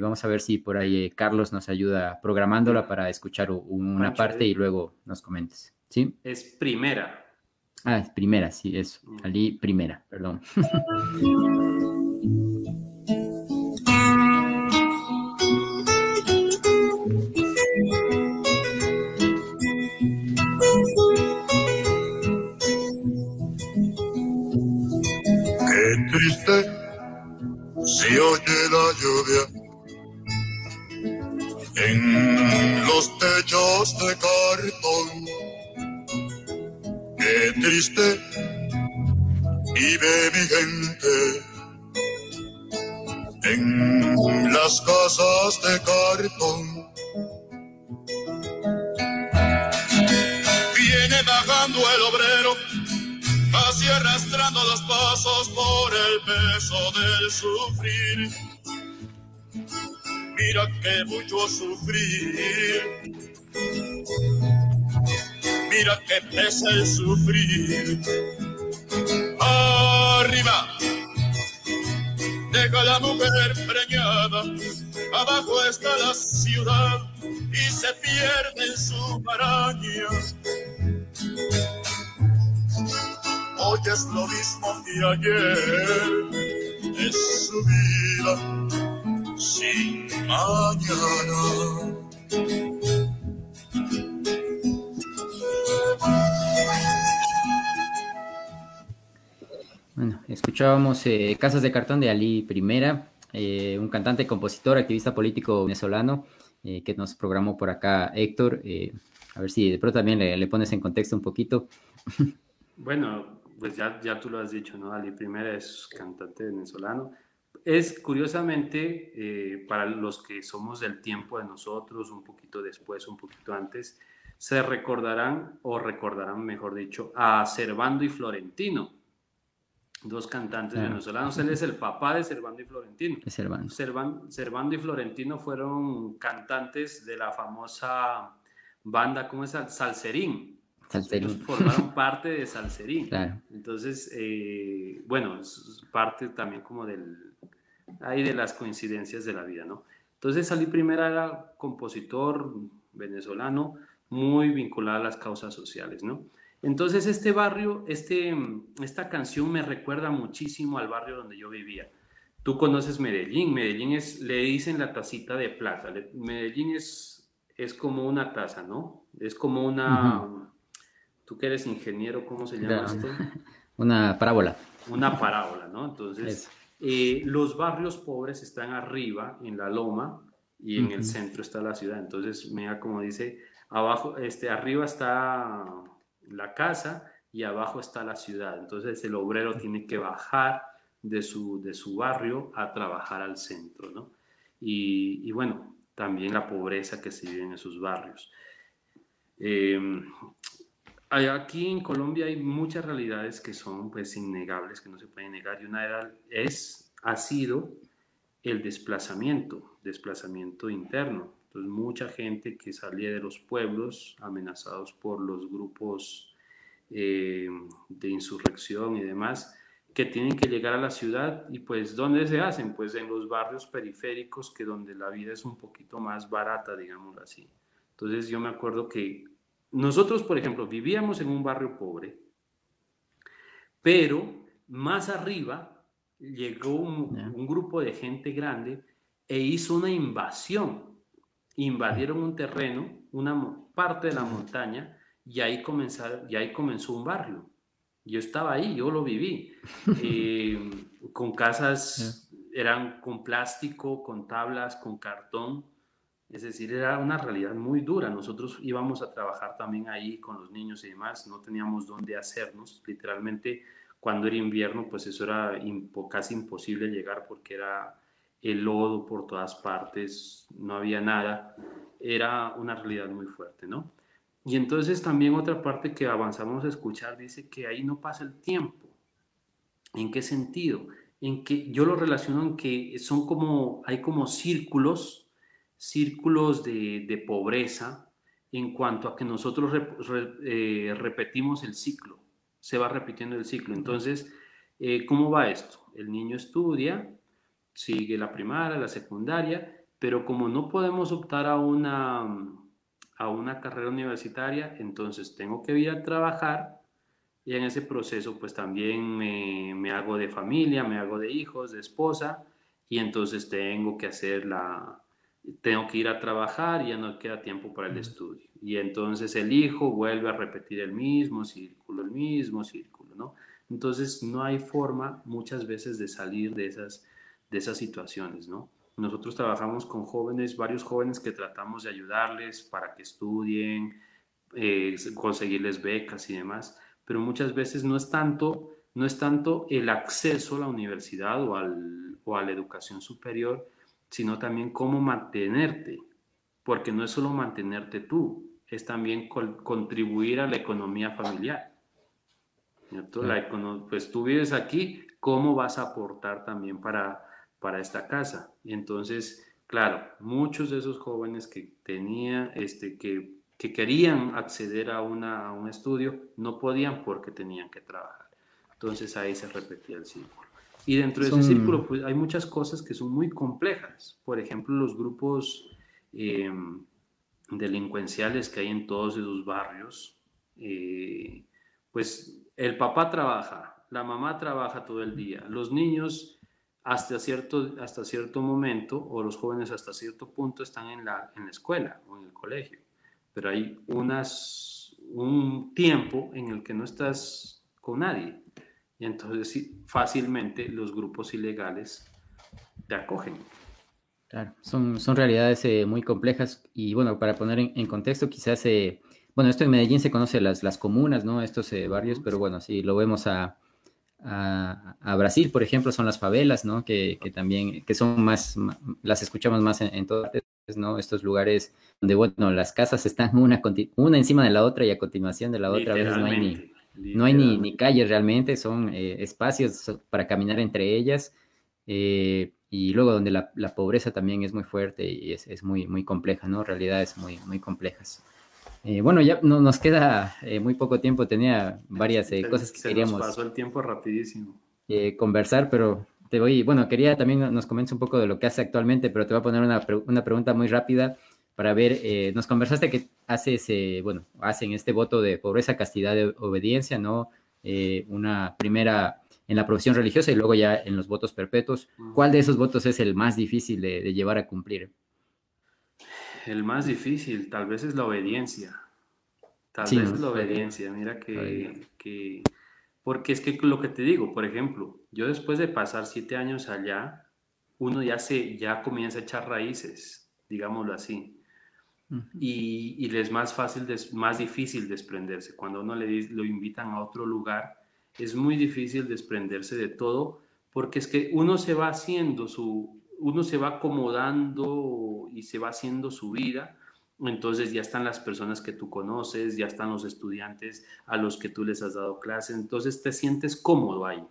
vamos a ver si por ahí Carlos nos ayuda programándola para escuchar una parte y luego nos comentes. ¿Sí? Es primera. Ah, es primera, sí, eso. Ali primera, perdón. Qué triste si oye la lluvia en los techos de cartón. Qué triste vive mi gente en las casas de cartón. Viene bajando el obrero, así arrastrando los pasos por el peso del sufrir. Mira que mucho sufrir. Mira que pesa el sufrir. Arriba deja la mujer preñada, abajo está la ciudad y se pierde en su maraña. Hoy es lo mismo que ayer, es su vida sin mañana. Bueno, escuchábamos eh, Casas de Cartón de Ali Primera, eh, un cantante, compositor, activista político venezolano eh, que nos programó por acá Héctor. a ver si de pronto también le, pones en contexto un poquito. Bueno, pues ya, ya tú lo has dicho, ¿no? Ali Primera es cantante venezolano. Es curiosamente, para los que somos del tiempo de nosotros, un poquito después, un poquito antes, se recordarán, o recordarán, mejor dicho, a Servando y Florentino dos cantantes venezolanos. Él es el papá de Servando y Florentino. Servando. Servando y Florentino fueron cantantes de la famosa banda, ¿cómo es? Salserín. Salserín. formaron parte de Salserín. Claro. Entonces, eh, bueno, es parte también como del, ahí de las coincidencias de la vida, ¿no? Entonces, Salí Primera era compositor venezolano muy vinculado a las causas sociales, ¿no? Entonces este barrio, este, esta canción me recuerda muchísimo al barrio donde yo vivía. Tú conoces Medellín, Medellín es, le dicen la tacita de plata. Medellín es, es como una taza, ¿no? Es como una, tú que eres ingeniero, ¿cómo se llama esto? Una parábola. Una parábola, ¿no? Entonces, eh, los barrios pobres están arriba, en la loma, y en el centro está la ciudad. Entonces, mira como dice, abajo, este, arriba está la casa y abajo está la ciudad. Entonces el obrero tiene que bajar de su, de su barrio a trabajar al centro, ¿no? Y, bueno, también la pobreza que se vive en esos barrios. Em, aquí en Colombia hay muchas realidades que son pues innegables, que no se pueden negar, y una era, es, ha sido el desplazamiento, desplazamiento interno. Entonces, mucha gente que salía de los pueblos amenazados por los grupos eh, de insurrección y demás, que tienen que llegar a la ciudad y pues ¿dónde se hacen? Pues en los barrios periféricos que donde la vida es un poquito más barata, digamos así. Entonces yo me acuerdo que nosotros, por ejemplo, vivíamos en un barrio pobre, pero más arriba llegó un grupo de gente grande e hizo una invasión invadieron un terreno, una parte de la montaña, y ahí, comenzaron, y ahí comenzó un barrio. Yo estaba ahí, yo lo viví, eh, con casas, eran con plástico, con tablas, con cartón, es decir, era una realidad muy dura. Nosotros íbamos a trabajar también ahí con los niños y demás, no teníamos dónde hacernos, literalmente cuando era invierno, pues eso era casi imposible llegar porque era el lodo por todas partes, no había nada, era una realidad muy fuerte, ¿no? Y entonces también otra parte que avanzamos a escuchar dice que ahí no pasa el tiempo. ¿En qué sentido? En que yo lo relaciono en que son como, hay como círculos, círculos de, pobreza en cuanto a que nosotros eh, repetimos el ciclo, se va repitiendo el ciclo. Entonces, eh, ¿cómo va esto? El niño estudia, sigue la primaria, la secundaria, pero como no podemos optar a una, a una carrera universitaria, entonces tengo que ir a trabajar y en ese proceso pues también me, me hago de familia, me hago de hijos, de esposa y entonces tengo que hacer la, tengo que ir a trabajar y ya no queda tiempo para el estudio. Y entonces el hijo vuelve a repetir el mismo círculo, el mismo círculo, ¿no? Entonces no hay forma muchas veces de salir de esas de esas situaciones, ¿no? nosotros trabajamos con jóvenes, varios jóvenes que tratamos de ayudarles para que estudien, eh, conseguirles becas y demás, pero muchas veces no es tanto, no es tanto el acceso a la universidad o, al, o a la educación superior, sino también cómo mantenerte, porque no es solo mantenerte tú, es también contribuir a la economía familiar. La pues tú vives aquí, ¿cómo vas a aportar también para, para esta casa? entonces, claro, muchos de esos jóvenes que tenían, este, que, que querían acceder a, una, a un estudio, no podían porque tenían que trabajar. Entonces ahí se repetía el círculo. Y dentro de ese círculo, pues hay muchas cosas que son muy complejas. Por ejemplo, los grupos em, delincuenciales que hay en todos esos barrios, eh, pues el papá trabaja, la mamá trabaja todo el día, los niños hasta cierto, hasta cierto momento o los jóvenes hasta cierto punto están en la, en la escuela o en el colegio, pero hay unas, un tiempo en el que no estás con nadie y entonces fácilmente los grupos ilegales te acogen. Claro, son, son realidades eh, muy complejas y bueno, para poner en, contexto, quizás, eh, bueno, esto en Medellín se conoce las, las comunas, ¿no? Estos eh, barrios, pero bueno, si lo vemos a, a, Brasil, por ejemplo, son las favelas, ¿no? Que, que también, que son más, las escuchamos más en, en todas ¿no? Estos lugares donde, bueno, las casas están una, una encima de la otra y a continuación de la otra, a veces no hay ni no hay ni, ni calles realmente, son eh, espacios para caminar entre ellas. Eh, y luego donde la, pobreza también es muy fuerte y es, muy, muy compleja, ¿no? Realidades muy, muy complejas. Eh, bueno, ya no, nos queda muy poco tiempo, tenía varias cosas que queríamos... pasó el tiempo rapidísimo. conversar, pero te voy, bueno, quería también nos comentes un poco de lo que hace actualmente, pero te voy a poner una, una pregunta muy rápida para ver, eh, nos conversaste que haces, ese, bueno, hacen este voto de pobreza, castidad, de obediencia, ¿no? Eh, una primera en la profesión religiosa y luego ya en los votos perpetuos. ¿Cuál de esos votos es el más difícil de, llevar a cumplir? El más difícil, tal vez es la obediencia. Tal vez es la obediencia. Mira que, que, porque es que lo que te digo, por ejemplo, yo después de pasar siete años allá, uno ya se, ya comienza a echar raíces, digámoslo así y, y, es más fácil, más difícil desprenderse. Cuando uno le lo invitan a otro lugar, es muy difícil desprenderse de todo porque es que uno se va haciendo su, uno se va acomodando y se va haciendo su vida. Entonces ya están las personas que tú conoces, ya están los estudiantes a los que tú les has dado clases, entonces te sientes cómodo ahí,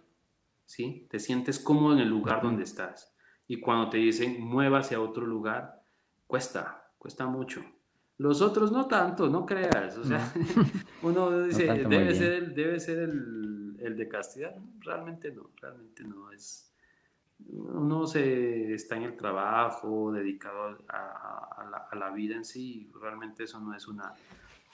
¿sí? Te sientes cómodo en el lugar donde estás. Y cuando te dicen muévase a otro lugar, cuesta, cuesta mucho. Los otros no tanto, no creas. O sea, uno dice, debe, ser el, debe ser el, el, de castidad. Realmente no, realmente no. Es, uno se está en el trabajo, dedicado a, la, a la, vida en sí. Realmente eso no es una,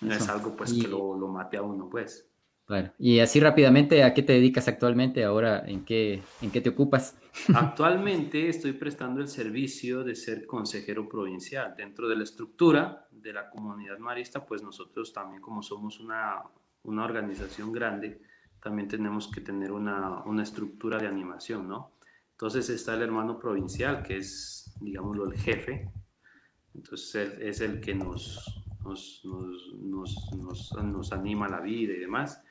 no es algo pues que lo, lo mate a uno, pues. Claro. Y así rápidamente, ¿a qué te dedicas actualmente? Ahora, ¿en qué, en qué te ocupas? Actualmente estoy prestando el servicio de ser consejero provincial. Dentro de la estructura de la comunidad marista, pues nosotros también como somos una, una organización grande, también tenemos que tener una, una, estructura de animación, ¿no? Entonces está el hermano provincial, que es, digámoslo, el jefe. Entonces es el que nos, nos, nos, nos, nos anima la vida y demás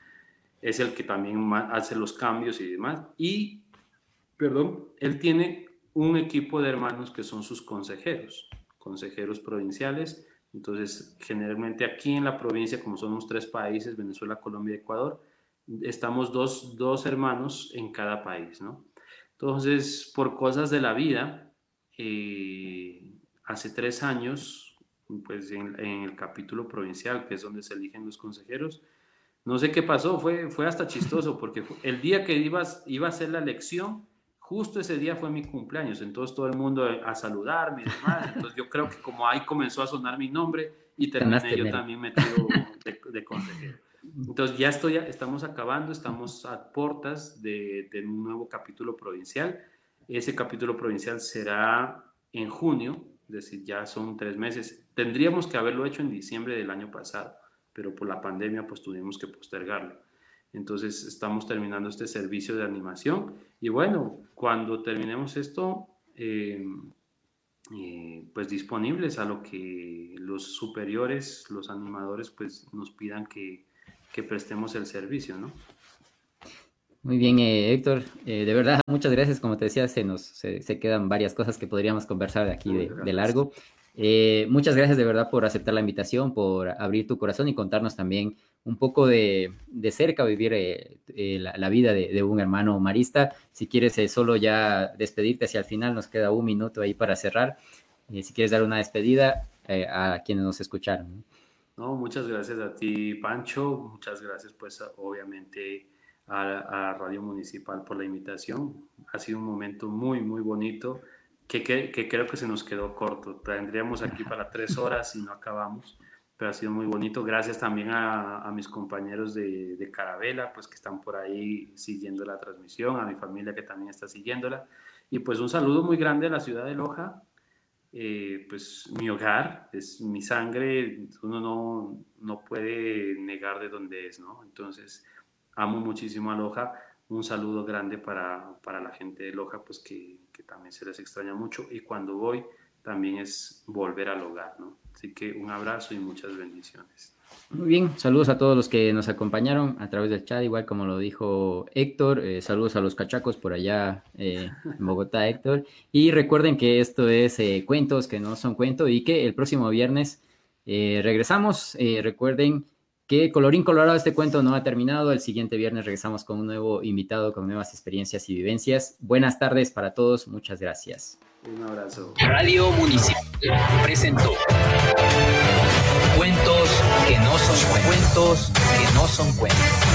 es el que también hace los cambios y demás. Y, perdón, él tiene un equipo de hermanos que son sus consejeros, consejeros provinciales. Entonces, generalmente aquí en la provincia, como somos tres países, Venezuela, Colombia y Ecuador, estamos dos, dos hermanos en cada país, ¿no? Entonces, por cosas de la vida, eh, hace tres años, pues en, en, el capítulo provincial, que es donde se eligen los consejeros, no sé qué pasó, fue, fue hasta chistoso, porque el día que ibas, iba a ser la elección, justo ese día fue mi cumpleaños, entonces todo el mundo a saludarme y demás, entonces yo creo que como ahí comenzó a sonar mi nombre y terminé yo también metido de, de, consejero. Entonces ya estoy, estamos acabando, estamos a puertas de, de un nuevo capítulo provincial. Ese capítulo provincial será en junio, es decir, ya son tres meses. Tendríamos que haberlo hecho en diciembre del año pasado pero por la pandemia pues tuvimos que postergarlo. Entonces estamos terminando este servicio de animación y bueno, cuando terminemos esto, eh, eh, pues disponibles a lo que los superiores, los animadores, pues nos pidan que, que prestemos el servicio, ¿no? Muy bien, eh, Héctor. Eh, de verdad, muchas gracias. Como te decía, se nos se, se quedan varias cosas que podríamos conversar de aquí de, de largo. Eh, muchas gracias de verdad por aceptar la invitación, por abrir tu corazón y contarnos también un poco de, de cerca vivir eh, eh, la, la, vida de, de, un hermano marista. Si quieres solo ya despedirte hacia el final, nos queda un minuto ahí para cerrar. si quieres dar una despedida a quienes nos escucharon. No, muchas gracias a ti, Pancho. Muchas gracias, pues, obviamente a, a, Radio Municipal por la invitación. Ha sido un momento muy, muy bonito que, que, que, creo que se nos quedó corto. Tendríamos aquí para tres horas y no acabamos, pero ha sido muy bonito. Gracias también a, a mis compañeros de, de, Carabela, pues que están por ahí siguiendo la transmisión, a mi familia que también está siguiéndola. Y pues un saludo muy grande a la ciudad de Loja. Eh, pues mi hogar, es mi sangre, uno no, no puede negar de dónde es, ¿no? Entonces, amo muchísimo a Loja. Un saludo grande para, para la gente de Loja, pues que, que, también se les extraña mucho. Y cuando voy, también es volver al hogar, ¿no? Así que un abrazo y muchas bendiciones. Muy bien, saludos a todos los que nos acompañaron a través del chat, igual como lo dijo Héctor, eh, saludos a los cachacos por allá eh, en Bogotá, Héctor, y recuerden que esto es eh, cuentos que no son cuentos y que el próximo viernes eh, regresamos, recuerden que colorín colorado este cuento no ha terminado. El siguiente viernes regresamos con un nuevo invitado, con nuevas experiencias y vivencias. Buenas tardes para todos. Muchas gracias. Un abrazo. Radio Municipal presentó cuentos que no son cuentos que no son cuentos.